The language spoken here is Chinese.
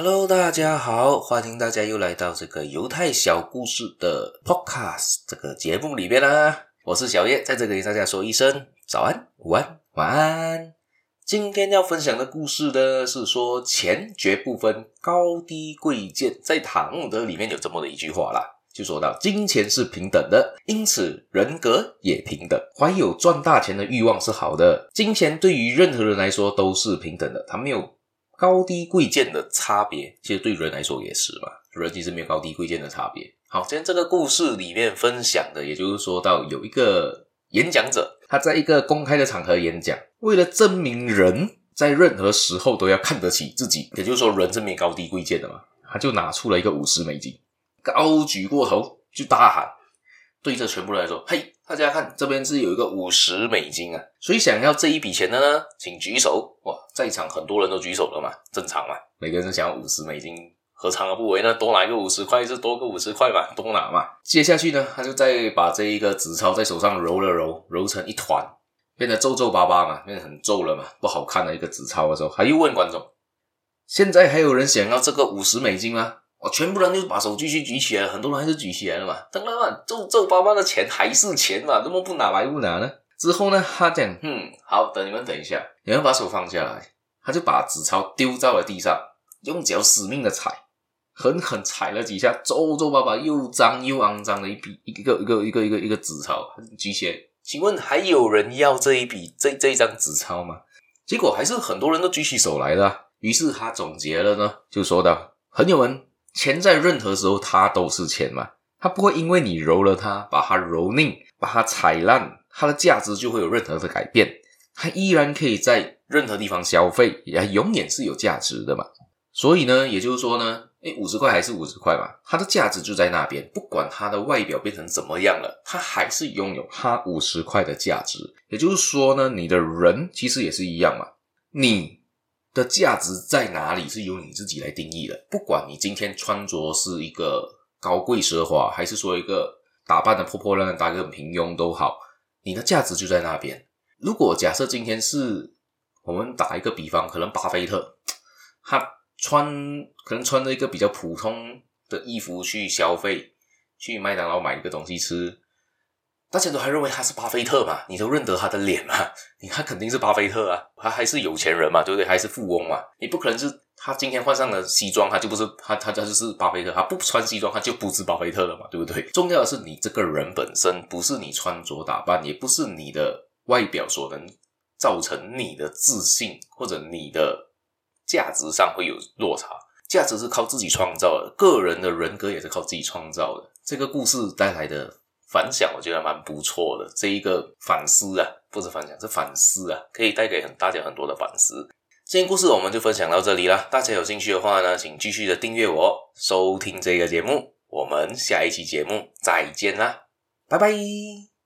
Hello，大家好，欢迎大家又来到这个犹太小故事的 Podcast 这个节目里边啦。我是小叶，在这里给大家说一声早安、午安、晚安。今天要分享的故事呢，是说钱绝不分高低贵贱，在塔木德里面有这么的一句话啦，就说到金钱是平等的，因此人格也平等。怀有赚大钱的欲望是好的，金钱对于任何人来说都是平等的，它没有。高低贵贱的差别，其实对人来说也是嘛。人其实没有高低贵贱的差别。好，今天这个故事里面分享的，也就是说到有一个演讲者，他在一个公开的场合演讲，为了证明人在任何时候都要看得起自己，也就是说人是没有高低贵贱的嘛，他就拿出了一个五十美金，高举过头，就大喊，对着全部人来说：“嘿！”大家看，这边是有一个五十美金啊，所以想要这一笔钱的呢，请举手。哇，在场很多人都举手了嘛，正常嘛，每个人想要五十美金，何尝而不为呢？多拿一个五十块是多个五十块嘛，多拿嘛。接下去呢，他就再把这一个纸钞在手上揉了揉，揉成一团，变得皱皱巴巴嘛，变得很皱了嘛，不好看的一个纸钞的时候，他又问观众：现在还有人想要这个五十美金吗？哦，全部人就把手继续举起来，很多人还是举起来了嘛。当然嘛，皱皱巴巴的钱还是钱嘛，怎么不拿白不拿呢？之后呢，他讲，嗯，好，等你们等一下，你们把手放下来。他就把纸钞丢在了地上，用脚死命的踩，狠狠踩了几下，皱皱巴巴又脏又肮脏的一笔一个一个一个一个一个纸钞举起来。请问还有人要这一笔这这一张纸钞吗？结果还是很多人都举起手来了。于是他总结了呢，就说道：“朋友们。”钱在任何时候它都是钱嘛，它不会因为你揉了它，把它揉腻，把它踩烂，它的价值就会有任何的改变。它依然可以在任何地方消费，也永远是有价值的嘛。所以呢，也就是说呢，诶，五十块还是五十块嘛，它的价值就在那边，不管它的外表变成怎么样了，它还是拥有它五十块的价值。也就是说呢，你的人其实也是一样嘛，你。的价值在哪里是由你自己来定义的。不管你今天穿着是一个高贵奢华，还是说一个打扮的破破烂烂、打个平庸都好，你的价值就在那边。如果假设今天是我们打一个比方，可能巴菲特他穿可能穿着一个比较普通的衣服去消费，去麦当劳买一个东西吃。大家都还认为他是巴菲特嘛？你都认得他的脸嘛？你他肯定是巴菲特啊，他还是有钱人嘛，对不对？还是富翁嘛？你不可能是他今天换上了西装，他就不是他，他他就是巴菲特。他不穿西装，他就不是巴菲特了嘛，对不对？重要的是你这个人本身，不是你穿着打扮，也不是你的外表所能造成你的自信或者你的价值上会有落差。价值是靠自己创造的，个人的人格也是靠自己创造的。这个故事带来的。反响我觉得蛮不错的，这一个反思啊，不是反响，是反思啊，可以带给很大家很多的反思。今天故事我们就分享到这里啦，大家有兴趣的话呢，请继续的订阅我，收听这个节目。我们下一期节目再见啦，拜拜。